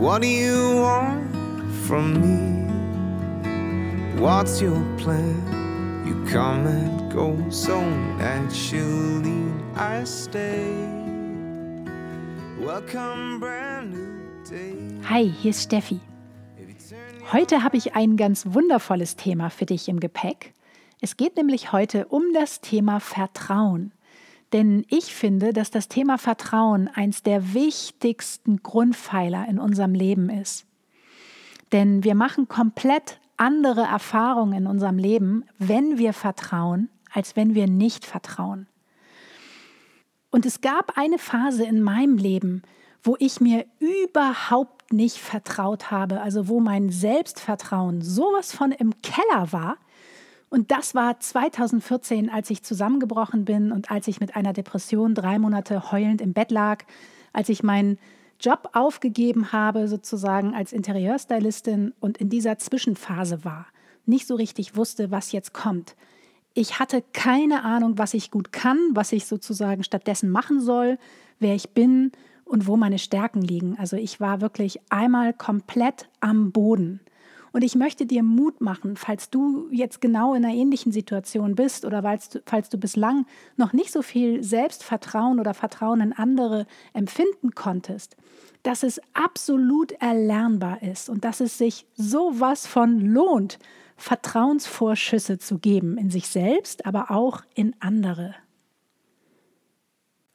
What do you want from me? What's your plan? You come and go so naturally. I stay. Welcome, brand new day. Hi, hier ist Steffi. Heute habe ich ein ganz wundervolles Thema für dich im Gepäck. Es geht nämlich heute um das Thema Vertrauen. Denn ich finde, dass das Thema Vertrauen eins der wichtigsten Grundpfeiler in unserem Leben ist. Denn wir machen komplett andere Erfahrungen in unserem Leben, wenn wir vertrauen, als wenn wir nicht vertrauen. Und es gab eine Phase in meinem Leben, wo ich mir überhaupt nicht vertraut habe, also wo mein Selbstvertrauen sowas von im Keller war. Und das war 2014, als ich zusammengebrochen bin und als ich mit einer Depression drei Monate heulend im Bett lag, als ich meinen Job aufgegeben habe, sozusagen als Interieurstylistin und in dieser Zwischenphase war, nicht so richtig wusste, was jetzt kommt. Ich hatte keine Ahnung, was ich gut kann, was ich sozusagen stattdessen machen soll, wer ich bin und wo meine Stärken liegen. Also ich war wirklich einmal komplett am Boden. Und ich möchte dir Mut machen, falls du jetzt genau in einer ähnlichen Situation bist oder falls du, falls du bislang noch nicht so viel Selbstvertrauen oder Vertrauen in andere empfinden konntest, dass es absolut erlernbar ist und dass es sich sowas von lohnt, Vertrauensvorschüsse zu geben in sich selbst, aber auch in andere.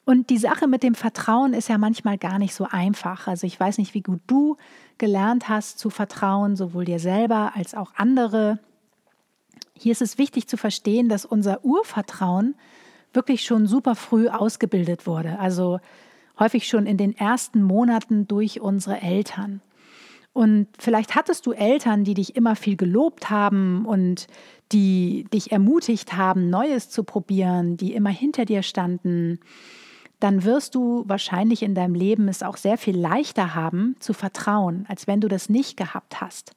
Und die Sache mit dem Vertrauen ist ja manchmal gar nicht so einfach. Also ich weiß nicht, wie gut du gelernt hast zu vertrauen, sowohl dir selber als auch andere. Hier ist es wichtig zu verstehen, dass unser Urvertrauen wirklich schon super früh ausgebildet wurde. Also häufig schon in den ersten Monaten durch unsere Eltern. Und vielleicht hattest du Eltern, die dich immer viel gelobt haben und die dich ermutigt haben, Neues zu probieren, die immer hinter dir standen dann wirst du wahrscheinlich in deinem Leben es auch sehr viel leichter haben zu vertrauen, als wenn du das nicht gehabt hast.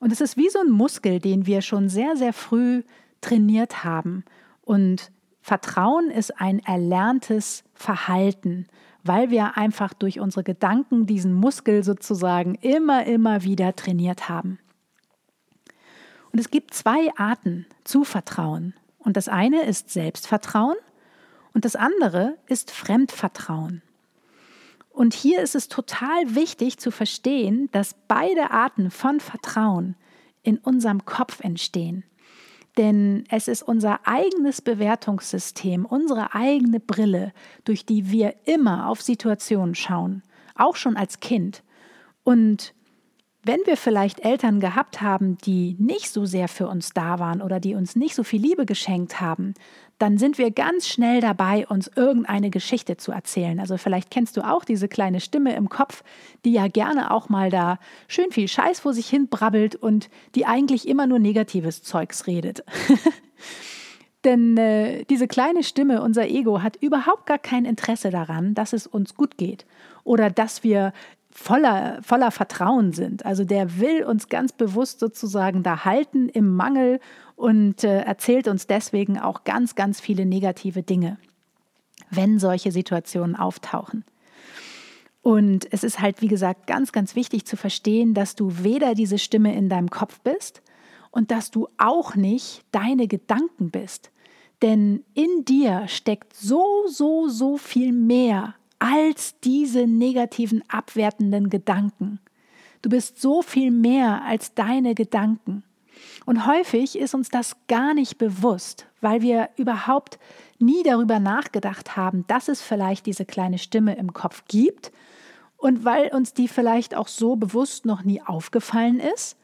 Und es ist wie so ein Muskel, den wir schon sehr, sehr früh trainiert haben. Und Vertrauen ist ein erlerntes Verhalten, weil wir einfach durch unsere Gedanken diesen Muskel sozusagen immer, immer wieder trainiert haben. Und es gibt zwei Arten zu Vertrauen. Und das eine ist Selbstvertrauen und das andere ist Fremdvertrauen. Und hier ist es total wichtig zu verstehen, dass beide Arten von Vertrauen in unserem Kopf entstehen. Denn es ist unser eigenes Bewertungssystem, unsere eigene Brille, durch die wir immer auf Situationen schauen, auch schon als Kind. Und wenn wir vielleicht Eltern gehabt haben, die nicht so sehr für uns da waren oder die uns nicht so viel Liebe geschenkt haben, dann sind wir ganz schnell dabei, uns irgendeine Geschichte zu erzählen. Also vielleicht kennst du auch diese kleine Stimme im Kopf, die ja gerne auch mal da schön viel Scheiß vor sich hin brabbelt und die eigentlich immer nur negatives Zeugs redet. Denn äh, diese kleine Stimme, unser Ego, hat überhaupt gar kein Interesse daran, dass es uns gut geht oder dass wir voller, voller Vertrauen sind. Also der will uns ganz bewusst sozusagen da halten im Mangel und äh, erzählt uns deswegen auch ganz, ganz viele negative Dinge, wenn solche Situationen auftauchen. Und es ist halt, wie gesagt, ganz, ganz wichtig zu verstehen, dass du weder diese Stimme in deinem Kopf bist und dass du auch nicht deine Gedanken bist. Denn in dir steckt so, so, so viel mehr als diese negativen, abwertenden Gedanken. Du bist so viel mehr als deine Gedanken. Und häufig ist uns das gar nicht bewusst, weil wir überhaupt nie darüber nachgedacht haben, dass es vielleicht diese kleine Stimme im Kopf gibt und weil uns die vielleicht auch so bewusst noch nie aufgefallen ist.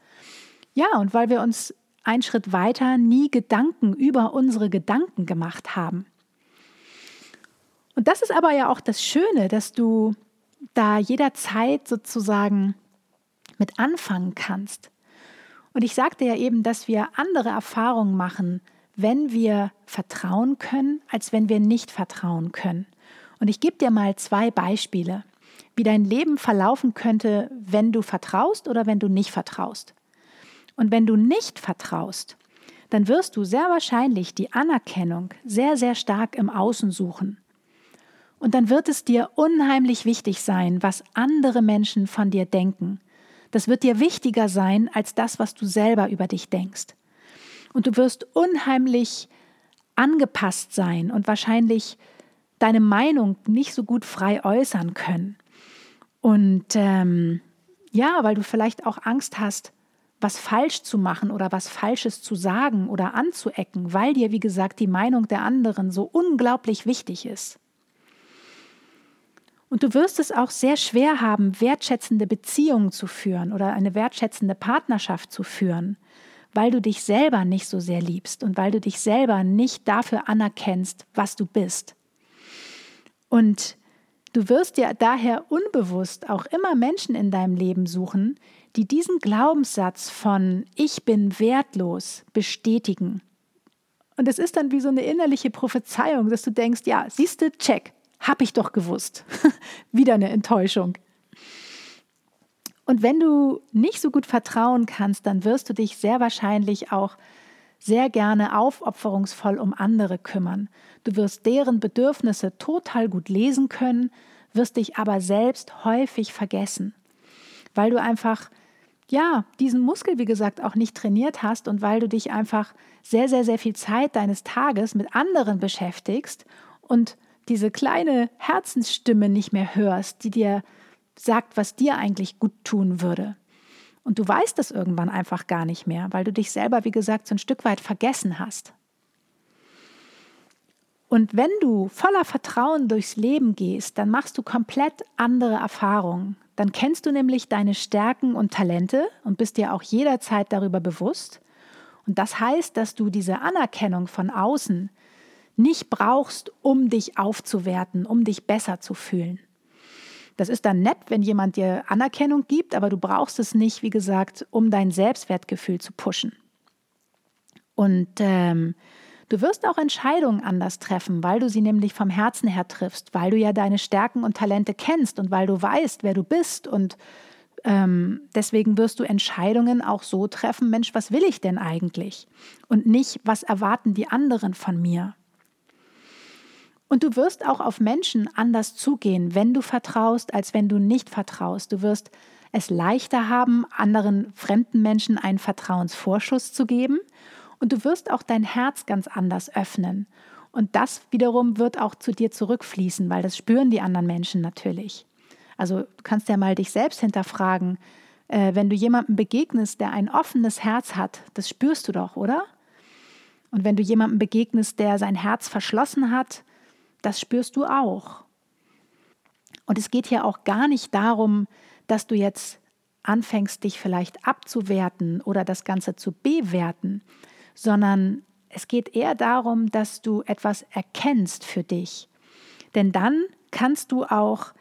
Ja, und weil wir uns einen Schritt weiter nie Gedanken über unsere Gedanken gemacht haben. Und das ist aber ja auch das Schöne, dass du da jederzeit sozusagen mit anfangen kannst. Und ich sagte ja eben, dass wir andere Erfahrungen machen, wenn wir vertrauen können, als wenn wir nicht vertrauen können. Und ich gebe dir mal zwei Beispiele, wie dein Leben verlaufen könnte, wenn du vertraust oder wenn du nicht vertraust. Und wenn du nicht vertraust, dann wirst du sehr wahrscheinlich die Anerkennung sehr, sehr stark im Außen suchen. Und dann wird es dir unheimlich wichtig sein, was andere Menschen von dir denken. Das wird dir wichtiger sein als das, was du selber über dich denkst. Und du wirst unheimlich angepasst sein und wahrscheinlich deine Meinung nicht so gut frei äußern können. Und ähm, ja, weil du vielleicht auch Angst hast, was falsch zu machen oder was Falsches zu sagen oder anzuecken, weil dir, wie gesagt, die Meinung der anderen so unglaublich wichtig ist. Und du wirst es auch sehr schwer haben, wertschätzende Beziehungen zu führen oder eine wertschätzende Partnerschaft zu führen, weil du dich selber nicht so sehr liebst und weil du dich selber nicht dafür anerkennst, was du bist. Und du wirst dir daher unbewusst auch immer Menschen in deinem Leben suchen, die diesen Glaubenssatz von Ich bin wertlos bestätigen. Und es ist dann wie so eine innerliche Prophezeiung, dass du denkst, ja, siehst du, check, hab ich doch gewusst. Wieder eine Enttäuschung. Und wenn du nicht so gut vertrauen kannst, dann wirst du dich sehr wahrscheinlich auch sehr gerne aufopferungsvoll um andere kümmern. Du wirst deren Bedürfnisse total gut lesen können, wirst dich aber selbst häufig vergessen, weil du einfach ja, diesen Muskel, wie gesagt, auch nicht trainiert hast und weil du dich einfach sehr, sehr, sehr viel Zeit deines Tages mit anderen beschäftigst und diese kleine Herzensstimme nicht mehr hörst, die dir sagt, was dir eigentlich gut tun würde. Und du weißt das irgendwann einfach gar nicht mehr, weil du dich selber, wie gesagt, so ein Stück weit vergessen hast. Und wenn du voller Vertrauen durchs Leben gehst, dann machst du komplett andere Erfahrungen. Dann kennst du nämlich deine Stärken und Talente und bist dir auch jederzeit darüber bewusst. Und das heißt, dass du diese Anerkennung von außen nicht brauchst, um dich aufzuwerten, um dich besser zu fühlen. Das ist dann nett, wenn jemand dir Anerkennung gibt, aber du brauchst es nicht, wie gesagt, um dein Selbstwertgefühl zu pushen. Und ähm, du wirst auch Entscheidungen anders treffen, weil du sie nämlich vom Herzen her triffst, weil du ja deine Stärken und Talente kennst und weil du weißt, wer du bist. Und ähm, deswegen wirst du Entscheidungen auch so treffen, Mensch, was will ich denn eigentlich? Und nicht, was erwarten die anderen von mir? Und du wirst auch auf Menschen anders zugehen, wenn du vertraust, als wenn du nicht vertraust. Du wirst es leichter haben, anderen fremden Menschen einen Vertrauensvorschuss zu geben. Und du wirst auch dein Herz ganz anders öffnen. Und das wiederum wird auch zu dir zurückfließen, weil das spüren die anderen Menschen natürlich. Also du kannst ja mal dich selbst hinterfragen, äh, wenn du jemandem begegnest, der ein offenes Herz hat, das spürst du doch, oder? Und wenn du jemandem begegnest, der sein Herz verschlossen hat, das spürst du auch. Und es geht hier auch gar nicht darum, dass du jetzt anfängst, dich vielleicht abzuwerten oder das Ganze zu bewerten, sondern es geht eher darum, dass du etwas erkennst für dich. Denn dann kannst du auch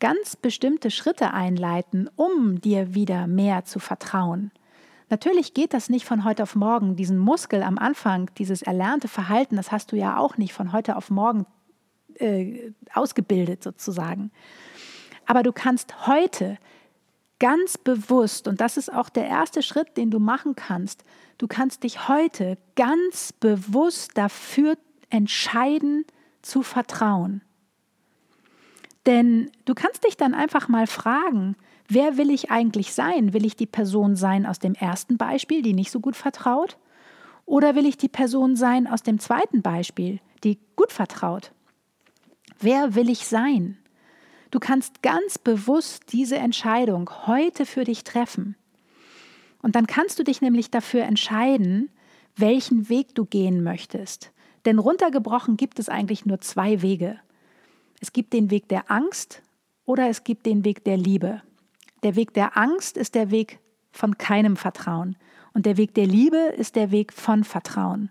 ganz bestimmte Schritte einleiten, um dir wieder mehr zu vertrauen. Natürlich geht das nicht von heute auf morgen. Diesen Muskel am Anfang, dieses erlernte Verhalten, das hast du ja auch nicht von heute auf morgen äh, ausgebildet sozusagen. Aber du kannst heute ganz bewusst, und das ist auch der erste Schritt, den du machen kannst, du kannst dich heute ganz bewusst dafür entscheiden, zu vertrauen. Denn du kannst dich dann einfach mal fragen, wer will ich eigentlich sein? Will ich die Person sein aus dem ersten Beispiel, die nicht so gut vertraut? Oder will ich die Person sein aus dem zweiten Beispiel, die gut vertraut? Wer will ich sein? Du kannst ganz bewusst diese Entscheidung heute für dich treffen. Und dann kannst du dich nämlich dafür entscheiden, welchen Weg du gehen möchtest. Denn runtergebrochen gibt es eigentlich nur zwei Wege. Es gibt den Weg der Angst oder es gibt den Weg der Liebe. Der Weg der Angst ist der Weg von keinem Vertrauen und der Weg der Liebe ist der Weg von Vertrauen.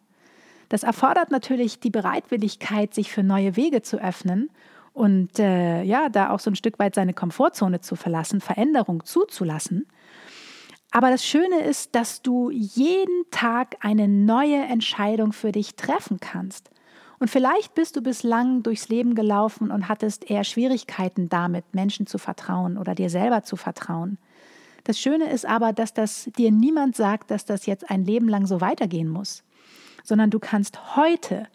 Das erfordert natürlich die Bereitwilligkeit, sich für neue Wege zu öffnen und äh, ja, da auch so ein Stück weit seine Komfortzone zu verlassen, Veränderung zuzulassen. Aber das Schöne ist, dass du jeden Tag eine neue Entscheidung für dich treffen kannst. Und vielleicht bist du bislang durchs Leben gelaufen und hattest eher Schwierigkeiten damit, Menschen zu vertrauen oder dir selber zu vertrauen. Das Schöne ist aber, dass das dir niemand sagt, dass das jetzt ein Leben lang so weitergehen muss, sondern du kannst heute,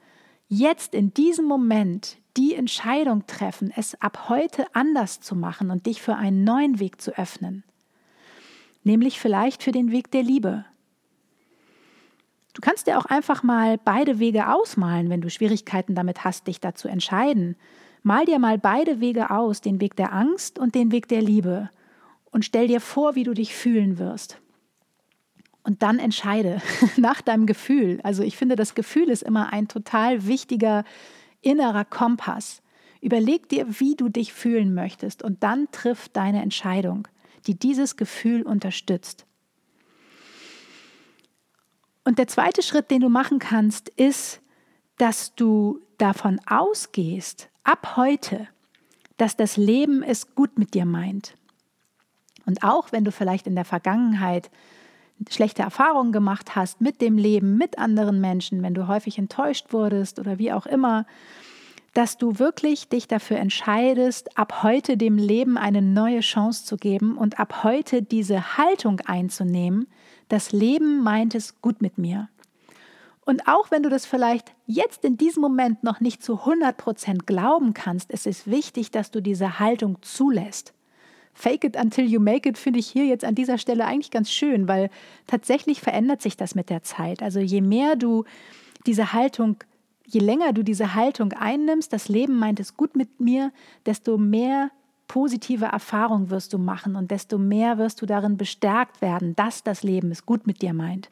jetzt in diesem Moment die Entscheidung treffen, es ab heute anders zu machen und dich für einen neuen Weg zu öffnen nämlich vielleicht für den Weg der Liebe. Du kannst dir auch einfach mal beide Wege ausmalen, wenn du Schwierigkeiten damit hast, dich dazu entscheiden. Mal dir mal beide Wege aus, den Weg der Angst und den Weg der Liebe, und stell dir vor, wie du dich fühlen wirst. Und dann entscheide nach deinem Gefühl. Also ich finde, das Gefühl ist immer ein total wichtiger innerer Kompass. Überleg dir, wie du dich fühlen möchtest und dann triff deine Entscheidung die dieses Gefühl unterstützt. Und der zweite Schritt, den du machen kannst, ist, dass du davon ausgehst, ab heute, dass das Leben es gut mit dir meint. Und auch wenn du vielleicht in der Vergangenheit schlechte Erfahrungen gemacht hast mit dem Leben, mit anderen Menschen, wenn du häufig enttäuscht wurdest oder wie auch immer, dass du wirklich dich dafür entscheidest, ab heute dem Leben eine neue Chance zu geben und ab heute diese Haltung einzunehmen, das Leben meint es gut mit mir. Und auch wenn du das vielleicht jetzt in diesem Moment noch nicht zu 100 Prozent glauben kannst, es ist wichtig, dass du diese Haltung zulässt. Fake it until you make it finde ich hier jetzt an dieser Stelle eigentlich ganz schön, weil tatsächlich verändert sich das mit der Zeit. Also je mehr du diese Haltung je länger du diese Haltung einnimmst, das Leben meint es gut mit mir, desto mehr positive Erfahrungen wirst du machen und desto mehr wirst du darin bestärkt werden, dass das Leben es gut mit dir meint.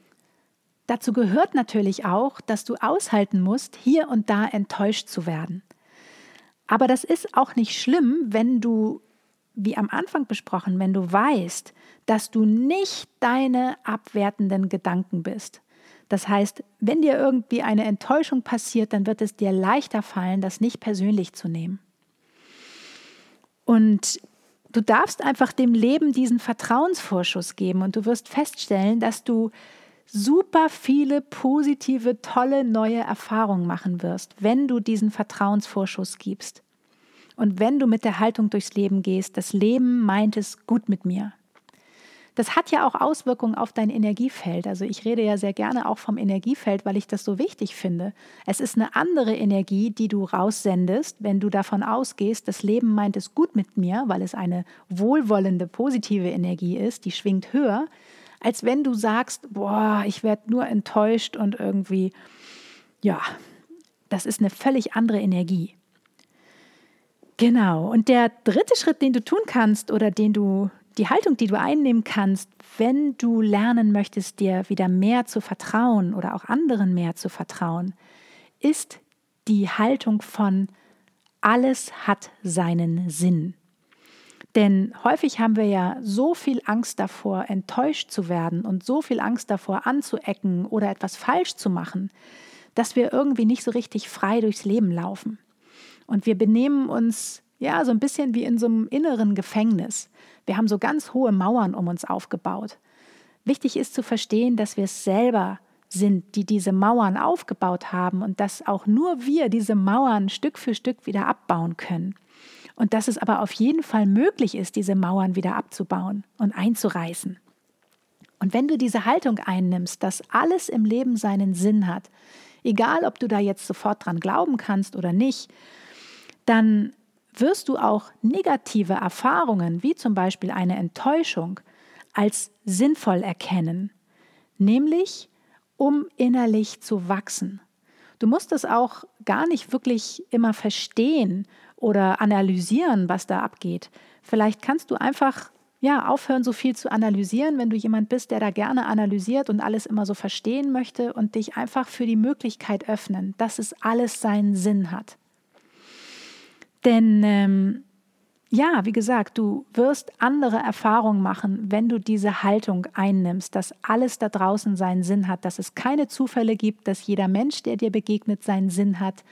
Dazu gehört natürlich auch, dass du aushalten musst, hier und da enttäuscht zu werden. Aber das ist auch nicht schlimm, wenn du, wie am Anfang besprochen, wenn du weißt, dass du nicht deine abwertenden Gedanken bist, das heißt, wenn dir irgendwie eine Enttäuschung passiert, dann wird es dir leichter fallen, das nicht persönlich zu nehmen. Und du darfst einfach dem Leben diesen Vertrauensvorschuss geben und du wirst feststellen, dass du super viele positive, tolle neue Erfahrungen machen wirst, wenn du diesen Vertrauensvorschuss gibst. Und wenn du mit der Haltung durchs Leben gehst, das Leben meint es gut mit mir. Das hat ja auch Auswirkungen auf dein Energiefeld. Also ich rede ja sehr gerne auch vom Energiefeld, weil ich das so wichtig finde. Es ist eine andere Energie, die du raussendest, wenn du davon ausgehst, das Leben meint es gut mit mir, weil es eine wohlwollende, positive Energie ist, die schwingt höher, als wenn du sagst, boah, ich werde nur enttäuscht und irgendwie, ja, das ist eine völlig andere Energie. Genau. Und der dritte Schritt, den du tun kannst oder den du, die Haltung, die du einnehmen kannst, wenn du lernen möchtest, dir wieder mehr zu vertrauen oder auch anderen mehr zu vertrauen, ist die Haltung von alles hat seinen Sinn. Denn häufig haben wir ja so viel Angst davor, enttäuscht zu werden und so viel Angst davor, anzuecken oder etwas falsch zu machen, dass wir irgendwie nicht so richtig frei durchs Leben laufen. Und wir benehmen uns ja so ein bisschen wie in so einem inneren Gefängnis. Wir haben so ganz hohe Mauern um uns aufgebaut. Wichtig ist zu verstehen, dass wir es selber sind, die diese Mauern aufgebaut haben und dass auch nur wir diese Mauern Stück für Stück wieder abbauen können. Und dass es aber auf jeden Fall möglich ist, diese Mauern wieder abzubauen und einzureißen. Und wenn du diese Haltung einnimmst, dass alles im Leben seinen Sinn hat, egal ob du da jetzt sofort dran glauben kannst oder nicht, dann wirst du auch negative Erfahrungen, wie zum Beispiel eine Enttäuschung, als sinnvoll erkennen, nämlich um innerlich zu wachsen. Du musst es auch gar nicht wirklich immer verstehen oder analysieren, was da abgeht. Vielleicht kannst du einfach ja, aufhören, so viel zu analysieren, wenn du jemand bist, der da gerne analysiert und alles immer so verstehen möchte und dich einfach für die Möglichkeit öffnen, dass es alles seinen Sinn hat. Denn ähm, ja, wie gesagt, du wirst andere Erfahrungen machen, wenn du diese Haltung einnimmst, dass alles da draußen seinen Sinn hat, dass es keine Zufälle gibt, dass jeder Mensch, der dir begegnet, seinen Sinn hat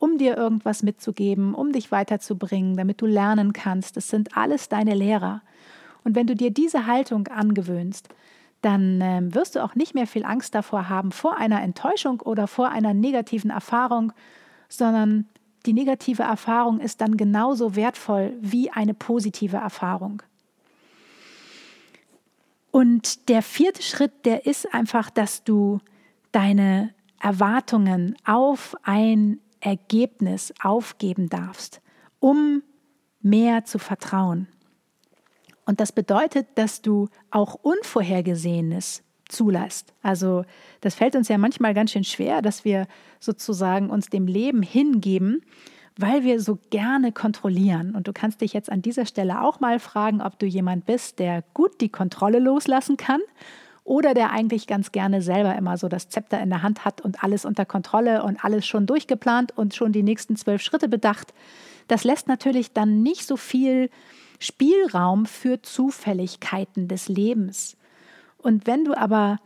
um dir irgendwas mitzugeben, um dich weiterzubringen, damit du lernen kannst. Das sind alles deine Lehrer. Und wenn du dir diese Haltung angewöhnst, dann äh, wirst du auch nicht mehr viel Angst davor haben, vor einer Enttäuschung oder vor einer negativen Erfahrung, sondern die negative Erfahrung ist dann genauso wertvoll wie eine positive Erfahrung. Und der vierte Schritt, der ist einfach, dass du deine Erwartungen auf ein Ergebnis aufgeben darfst, um mehr zu vertrauen. Und das bedeutet, dass du auch Unvorhergesehenes zulässt. Also das fällt uns ja manchmal ganz schön schwer, dass wir sozusagen uns dem Leben hingeben, weil wir so gerne kontrollieren. Und du kannst dich jetzt an dieser Stelle auch mal fragen, ob du jemand bist, der gut die Kontrolle loslassen kann oder der eigentlich ganz gerne selber immer so das Zepter in der Hand hat und alles unter Kontrolle und alles schon durchgeplant und schon die nächsten zwölf Schritte bedacht. Das lässt natürlich dann nicht so viel Spielraum für Zufälligkeiten des Lebens. Und wenn du aber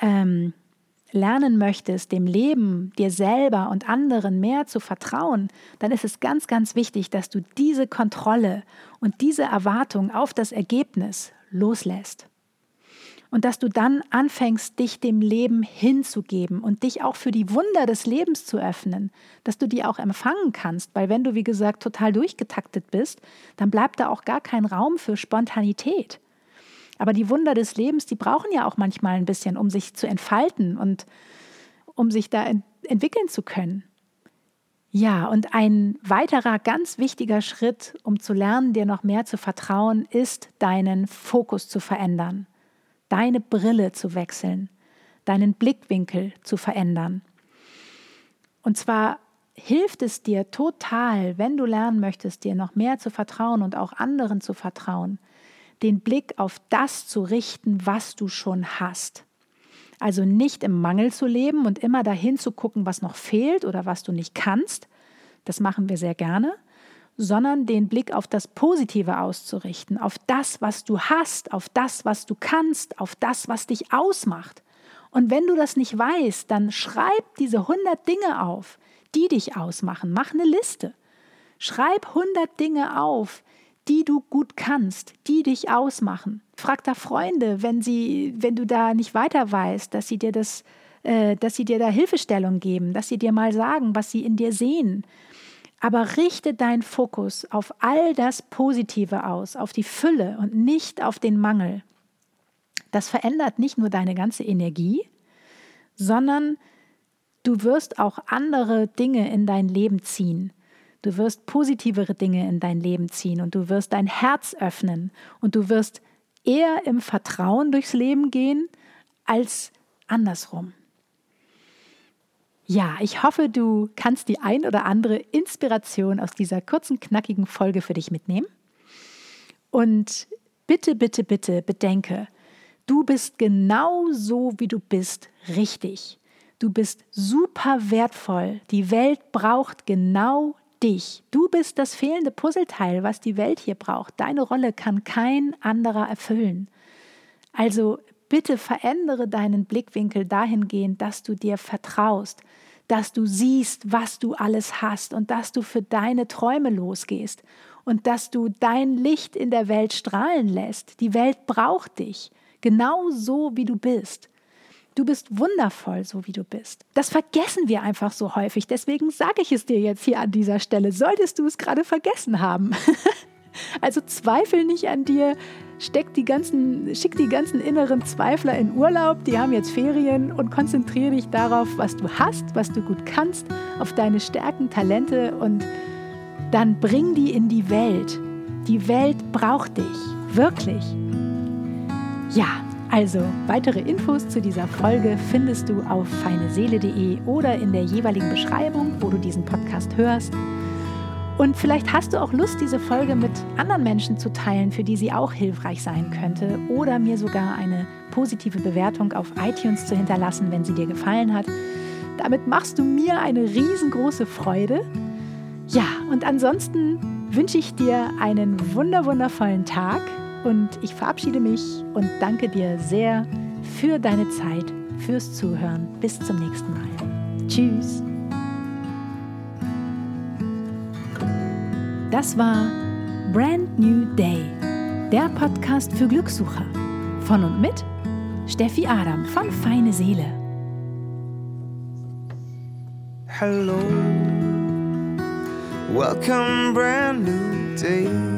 ähm, lernen möchtest, dem Leben, dir selber und anderen mehr zu vertrauen, dann ist es ganz, ganz wichtig, dass du diese Kontrolle und diese Erwartung auf das Ergebnis loslässt. Und dass du dann anfängst, dich dem Leben hinzugeben und dich auch für die Wunder des Lebens zu öffnen, dass du die auch empfangen kannst, weil wenn du, wie gesagt, total durchgetaktet bist, dann bleibt da auch gar kein Raum für Spontanität. Aber die Wunder des Lebens, die brauchen ja auch manchmal ein bisschen, um sich zu entfalten und um sich da ent entwickeln zu können. Ja, und ein weiterer ganz wichtiger Schritt, um zu lernen, dir noch mehr zu vertrauen, ist, deinen Fokus zu verändern, deine Brille zu wechseln, deinen Blickwinkel zu verändern. Und zwar hilft es dir total, wenn du lernen möchtest, dir noch mehr zu vertrauen und auch anderen zu vertrauen, den Blick auf das zu richten, was du schon hast. Also nicht im Mangel zu leben und immer dahin zu gucken, was noch fehlt oder was du nicht kannst, das machen wir sehr gerne, sondern den Blick auf das Positive auszurichten, auf das, was du hast, auf das, was du kannst, auf das, was dich ausmacht. Und wenn du das nicht weißt, dann schreib diese 100 Dinge auf, die dich ausmachen. Mach eine Liste. Schreib 100 Dinge auf, die du gut kannst, die dich ausmachen. Frag da Freunde, wenn sie, wenn du da nicht weiter weißt, dass sie dir das, äh, dass sie dir da Hilfestellung geben, dass sie dir mal sagen, was sie in dir sehen. Aber richte deinen Fokus auf all das Positive aus, auf die Fülle und nicht auf den Mangel. Das verändert nicht nur deine ganze Energie, sondern du wirst auch andere Dinge in dein Leben ziehen. Du wirst positivere Dinge in dein Leben ziehen und du wirst dein Herz öffnen und du wirst eher im Vertrauen durchs Leben gehen als andersrum. Ja, ich hoffe, du kannst die ein oder andere Inspiration aus dieser kurzen, knackigen Folge für dich mitnehmen. Und bitte, bitte, bitte bedenke, du bist genau so, wie du bist, richtig. Du bist super wertvoll. Die Welt braucht genau dich. Du bist das fehlende Puzzleteil, was die Welt hier braucht. Deine Rolle kann kein anderer erfüllen. Also bitte verändere deinen Blickwinkel dahingehend, dass du dir vertraust, dass du siehst, was du alles hast und dass du für deine Träume losgehst und dass du dein Licht in der Welt strahlen lässt. Die Welt braucht dich, genau so wie du bist. Du bist wundervoll, so wie du bist. Das vergessen wir einfach so häufig. Deswegen sage ich es dir jetzt hier an dieser Stelle. Solltest du es gerade vergessen haben. also zweifel nicht an dir. Steck die ganzen, schick die ganzen inneren Zweifler in Urlaub, die haben jetzt Ferien und konzentriere dich darauf, was du hast, was du gut kannst, auf deine Stärken, Talente und dann bring die in die Welt. Die Welt braucht dich, wirklich. Ja, also, weitere Infos zu dieser Folge findest du auf feineseele.de oder in der jeweiligen Beschreibung, wo du diesen Podcast hörst. Und vielleicht hast du auch Lust, diese Folge mit anderen Menschen zu teilen, für die sie auch hilfreich sein könnte, oder mir sogar eine positive Bewertung auf iTunes zu hinterlassen, wenn sie dir gefallen hat. Damit machst du mir eine riesengroße Freude. Ja, und ansonsten wünsche ich dir einen wunderwundervollen Tag und ich verabschiede mich und danke dir sehr für deine Zeit, fürs Zuhören. Bis zum nächsten Mal. Tschüss. Das war Brand New Day, der Podcast für Glückssucher. Von und mit Steffi Adam von Feine Seele. Hello, welcome, brand new day.